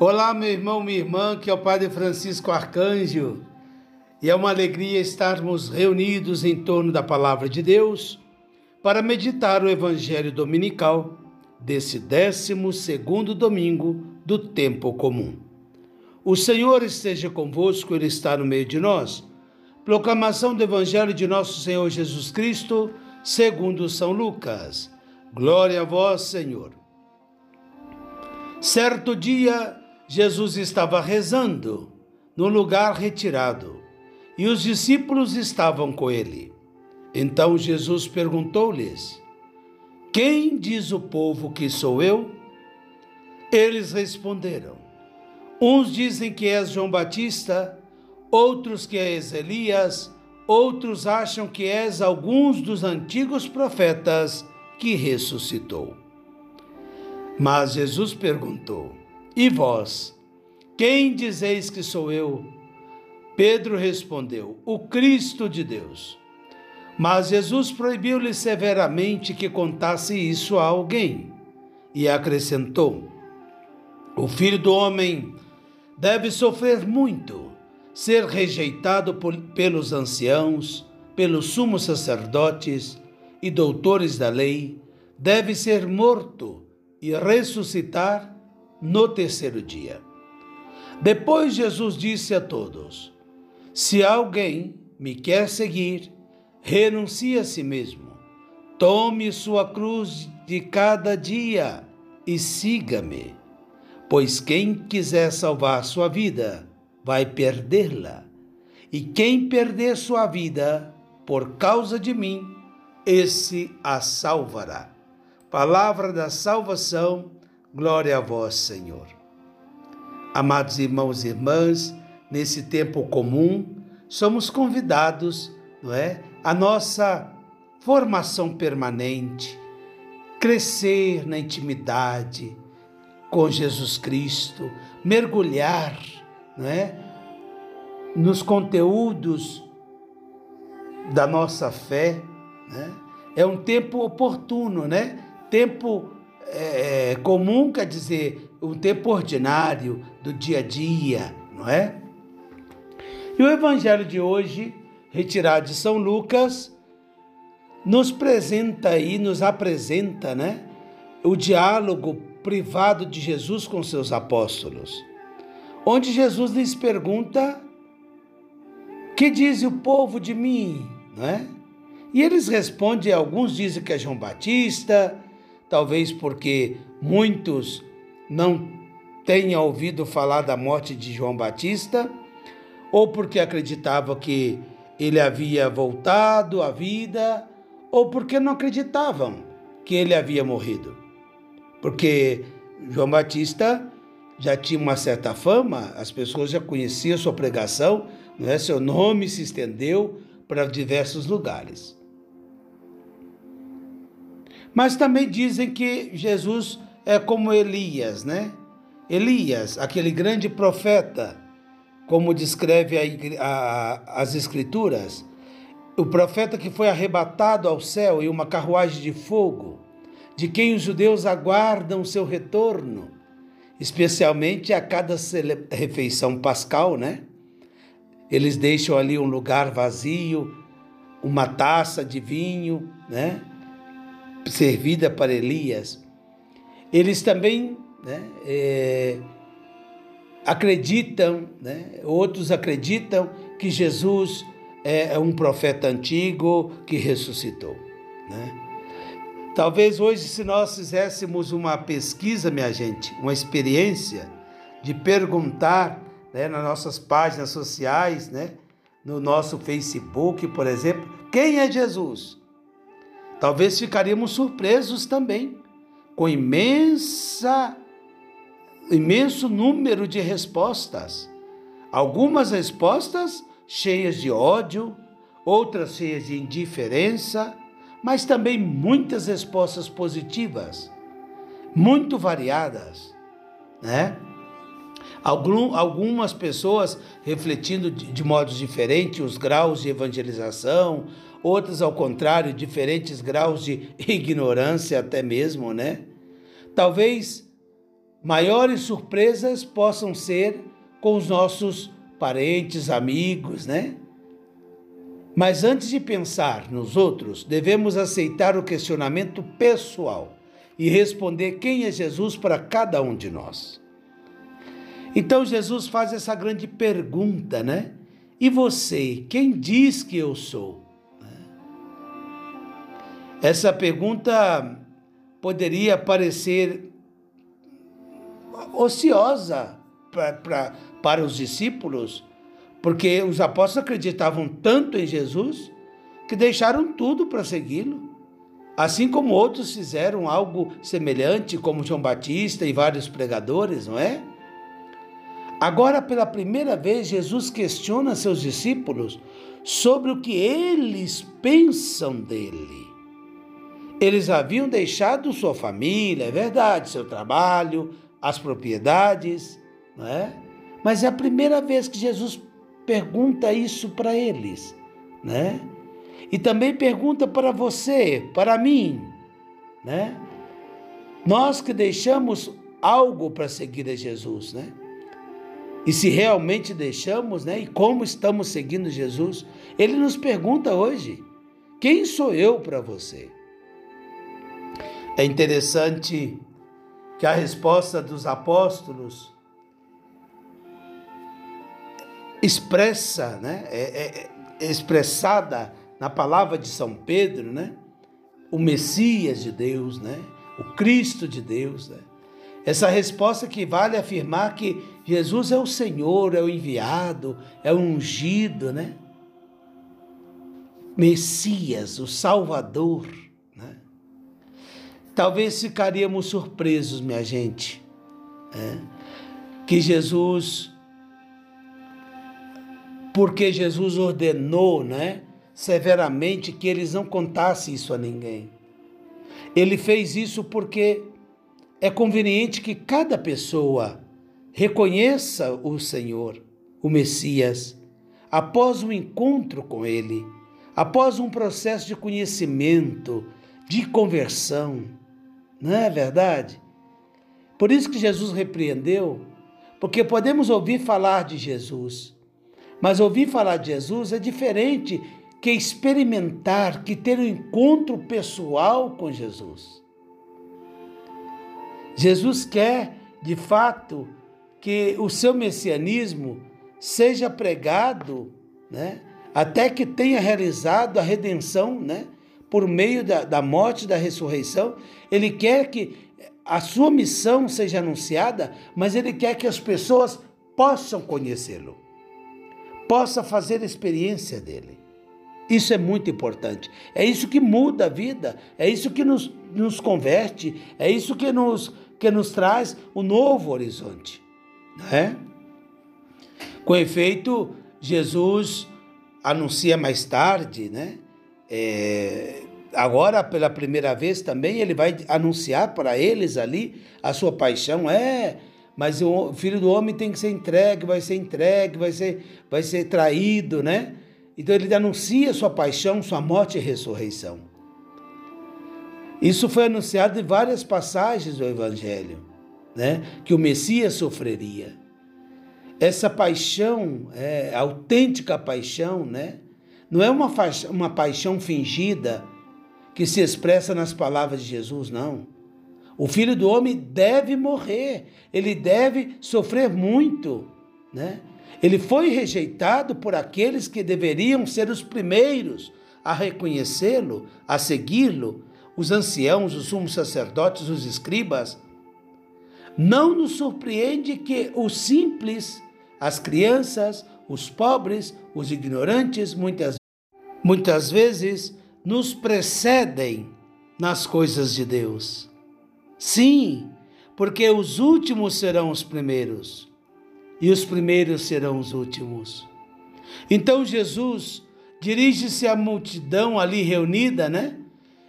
Olá, meu irmão, minha irmã, que é o Padre Francisco Arcanjo, e é uma alegria estarmos reunidos em torno da Palavra de Deus para meditar o Evangelho Dominical desse 12 domingo do tempo comum. O Senhor esteja convosco, Ele está no meio de nós. Proclamação do Evangelho de nosso Senhor Jesus Cristo, segundo São Lucas. Glória a vós, Senhor. Certo dia, Jesus estava rezando no lugar retirado e os discípulos estavam com ele. Então Jesus perguntou-lhes: Quem diz o povo que sou eu? Eles responderam: Uns dizem que és João Batista, outros que és Elias, outros acham que és alguns dos antigos profetas que ressuscitou. Mas Jesus perguntou: e vós, quem dizeis que sou eu? Pedro respondeu: O Cristo de Deus. Mas Jesus proibiu-lhe severamente que contasse isso a alguém e acrescentou: O filho do homem deve sofrer muito, ser rejeitado por, pelos anciãos, pelos sumos sacerdotes e doutores da lei, deve ser morto e ressuscitar no terceiro dia. Depois Jesus disse a todos: Se alguém me quer seguir, renuncie a si mesmo, tome sua cruz de cada dia e siga-me. Pois quem quiser salvar sua vida, vai perdê-la. E quem perder sua vida por causa de mim, esse a salvará. Palavra da salvação Glória a vós, Senhor. Amados irmãos e irmãs, nesse tempo comum, somos convidados, não é, a nossa formação permanente, crescer na intimidade com Jesus Cristo, mergulhar, não é, nos conteúdos da nossa fé, né? É um tempo oportuno, né? Tempo é, é, comum quer dizer um tempo ordinário do dia a dia, não é? E o evangelho de hoje, retirado de São Lucas, nos apresenta aí, nos apresenta, né, o diálogo privado de Jesus com seus apóstolos, onde Jesus lhes pergunta: "Que diz o povo de mim?", não é? E eles respondem, alguns dizem que é João Batista, talvez porque muitos não tenham ouvido falar da morte de João Batista, ou porque acreditavam que ele havia voltado à vida, ou porque não acreditavam que ele havia morrido. Porque João Batista já tinha uma certa fama, as pessoas já conheciam sua pregação, não é? seu nome se estendeu para diversos lugares. Mas também dizem que Jesus é como Elias, né? Elias, aquele grande profeta, como descreve a, a, as Escrituras, o profeta que foi arrebatado ao céu em uma carruagem de fogo, de quem os judeus aguardam seu retorno, especialmente a cada refeição pascal, né? Eles deixam ali um lugar vazio, uma taça de vinho, né? Servida para Elias, eles também né, é, acreditam, né, outros acreditam que Jesus é, é um profeta antigo que ressuscitou. Né? Talvez hoje, se nós fizéssemos uma pesquisa, minha gente, uma experiência de perguntar né, nas nossas páginas sociais, né, no nosso Facebook, por exemplo, quem é Jesus? Talvez ficaríamos surpresos também com imensa imenso número de respostas. Algumas respostas cheias de ódio, outras cheias de indiferença, mas também muitas respostas positivas, muito variadas, né? algumas pessoas refletindo de, de modos diferentes os graus de evangelização, outras, ao contrário, diferentes graus de ignorância, até mesmo, né? Talvez maiores surpresas possam ser com os nossos parentes, amigos, né? Mas antes de pensar nos outros, devemos aceitar o questionamento pessoal e responder quem é Jesus para cada um de nós. Então Jesus faz essa grande pergunta, né? E você, quem diz que eu sou? Essa pergunta poderia parecer ociosa para os discípulos, porque os apóstolos acreditavam tanto em Jesus que deixaram tudo para segui-lo. Assim como outros fizeram algo semelhante, como João Batista e vários pregadores, não é? Agora, pela primeira vez, Jesus questiona seus discípulos sobre o que eles pensam dele. Eles haviam deixado sua família, é verdade, seu trabalho, as propriedades, não é? Mas é a primeira vez que Jesus pergunta isso para eles, né? E também pergunta para você, para mim, né? Nós que deixamos algo para seguir a Jesus, né? E se realmente deixamos, né? E como estamos seguindo Jesus? Ele nos pergunta hoje: quem sou eu para você? É interessante que a resposta dos apóstolos expressa, né? É, é, é expressada na palavra de São Pedro, né? O Messias de Deus, né? O Cristo de Deus, né? Essa resposta que vale afirmar que Jesus é o Senhor, é o enviado, é o ungido, né? Messias, o Salvador? Talvez ficaríamos surpresos, minha gente, né? que Jesus, porque Jesus ordenou, né? severamente que eles não contassem isso a ninguém. Ele fez isso porque é conveniente que cada pessoa reconheça o Senhor, o Messias, após um encontro com Ele, após um processo de conhecimento, de conversão. Não é verdade? Por isso que Jesus repreendeu, porque podemos ouvir falar de Jesus, mas ouvir falar de Jesus é diferente que experimentar, que ter um encontro pessoal com Jesus. Jesus quer, de fato, que o seu messianismo seja pregado, né, até que tenha realizado a redenção, né, por meio da, da morte e da ressurreição. Ele quer que a sua missão seja anunciada, mas ele quer que as pessoas possam conhecê-lo, possam fazer experiência dele. Isso é muito importante. É isso que muda a vida, é isso que nos, nos converte, é isso que nos, que nos traz o um novo horizonte. Né? Com efeito, Jesus anuncia mais tarde, né? É, agora, pela primeira vez também, ele vai anunciar para eles ali a sua paixão. É, mas o filho do homem tem que ser entregue, vai ser entregue, vai ser, vai ser traído, né? Então ele anuncia sua paixão, sua morte e ressurreição. Isso foi anunciado em várias passagens do Evangelho, né? que o Messias sofreria. Essa paixão, é, autêntica paixão, né? não é uma, uma paixão fingida que se expressa nas palavras de Jesus, não. O filho do homem deve morrer, ele deve sofrer muito, né? Ele foi rejeitado por aqueles que deveriam ser os primeiros a reconhecê-lo, a segui-lo, os anciãos, os sumos sacerdotes, os escribas. Não nos surpreende que os simples, as crianças, os pobres, os ignorantes, muitas, muitas vezes nos precedem nas coisas de Deus. Sim, porque os últimos serão os primeiros e os primeiros serão os últimos. Então Jesus dirige-se à multidão ali reunida, né?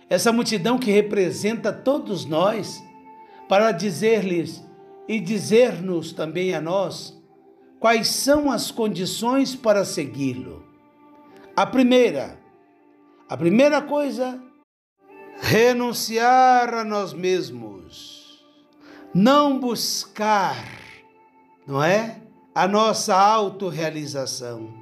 Essa multidão que representa todos nós, para dizer-lhes e dizer-nos também a nós quais são as condições para segui-lo. A primeira, a primeira coisa, renunciar a nós mesmos não buscar, não é? A nossa autorrealização,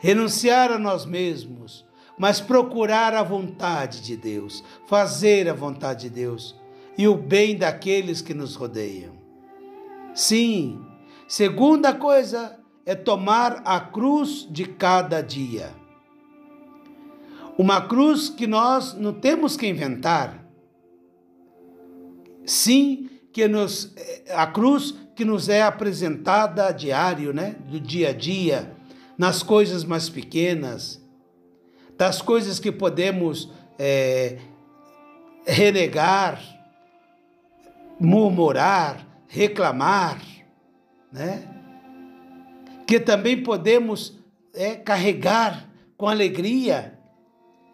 renunciar a nós mesmos, mas procurar a vontade de Deus, fazer a vontade de Deus e o bem daqueles que nos rodeiam. Sim, segunda coisa é tomar a cruz de cada dia. Uma cruz que nós não temos que inventar. Sim, que nos, a cruz que nos é apresentada a diário, né? Do dia a dia, nas coisas mais pequenas, das coisas que podemos é, renegar, murmurar, reclamar, né? Que também podemos é, carregar com alegria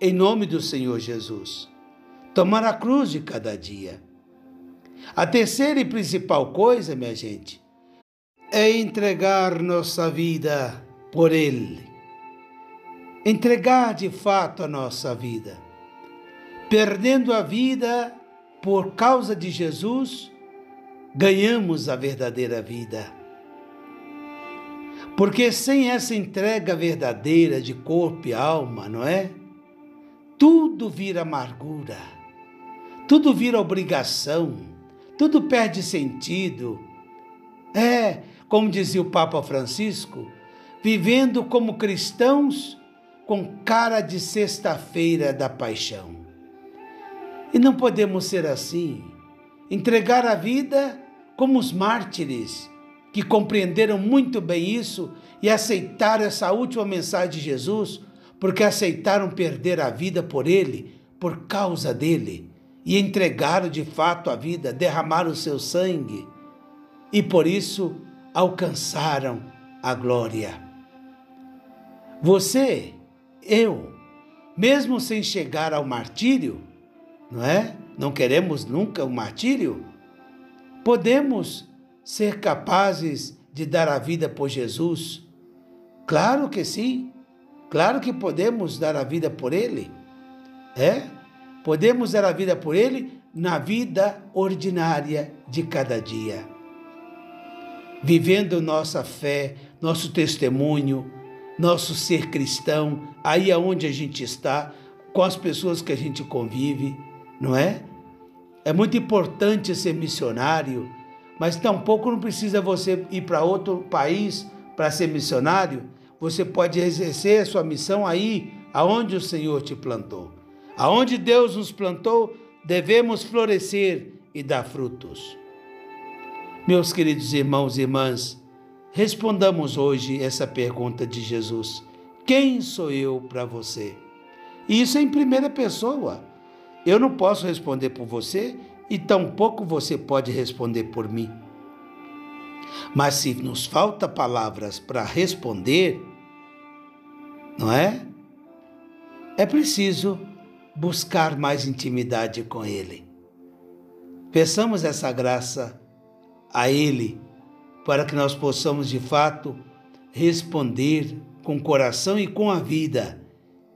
em nome do Senhor Jesus. Tomar a cruz de cada dia. A terceira e principal coisa, minha gente, é entregar nossa vida por Ele. Entregar de fato a nossa vida. Perdendo a vida por causa de Jesus, ganhamos a verdadeira vida. Porque sem essa entrega verdadeira de corpo e alma, não é? Tudo vira amargura, tudo vira obrigação tudo perde sentido. É, como dizia o Papa Francisco, vivendo como cristãos com cara de sexta-feira da paixão. E não podemos ser assim. Entregar a vida como os mártires, que compreenderam muito bem isso e aceitaram essa última mensagem de Jesus, porque aceitaram perder a vida por ele, por causa dele e entregaram de fato a vida, derramaram o seu sangue e por isso alcançaram a glória. Você, eu, mesmo sem chegar ao martírio, não é? Não queremos nunca o martírio? Podemos ser capazes de dar a vida por Jesus? Claro que sim. Claro que podemos dar a vida por Ele. É? Podemos dar a vida por Ele na vida ordinária de cada dia. Vivendo nossa fé, nosso testemunho, nosso ser cristão, aí aonde a gente está, com as pessoas que a gente convive, não é? É muito importante ser missionário, mas tampouco não precisa você ir para outro país para ser missionário. Você pode exercer a sua missão aí, aonde o Senhor te plantou. Aonde Deus nos plantou, devemos florescer e dar frutos. Meus queridos irmãos e irmãs, respondamos hoje essa pergunta de Jesus: Quem sou eu para você? E isso é em primeira pessoa. Eu não posso responder por você e tampouco você pode responder por mim. Mas se nos falta palavras para responder, não é? É preciso buscar mais intimidade com Ele. Peçamos essa graça a Ele para que nós possamos de fato responder com o coração e com a vida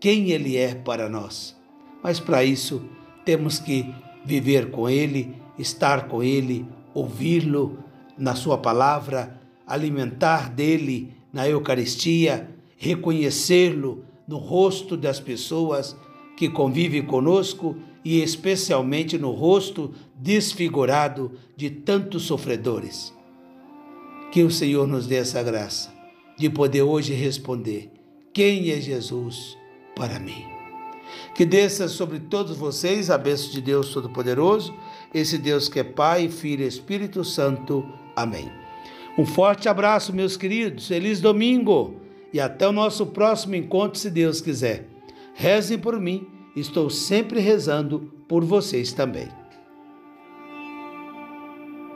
quem Ele é para nós. Mas para isso temos que viver com Ele, estar com Ele, ouvi-lo na Sua palavra, alimentar dele na Eucaristia, reconhecê-lo no rosto das pessoas que convive conosco e especialmente no rosto desfigurado de tantos sofredores. Que o Senhor nos dê essa graça de poder hoje responder: Quem é Jesus para mim? Que desça sobre todos vocês a bênção de Deus Todo-Poderoso, esse Deus que é Pai, Filho e Espírito Santo. Amém. Um forte abraço, meus queridos. Feliz domingo e até o nosso próximo encontro, se Deus quiser. Rezem por mim, estou sempre rezando por vocês também.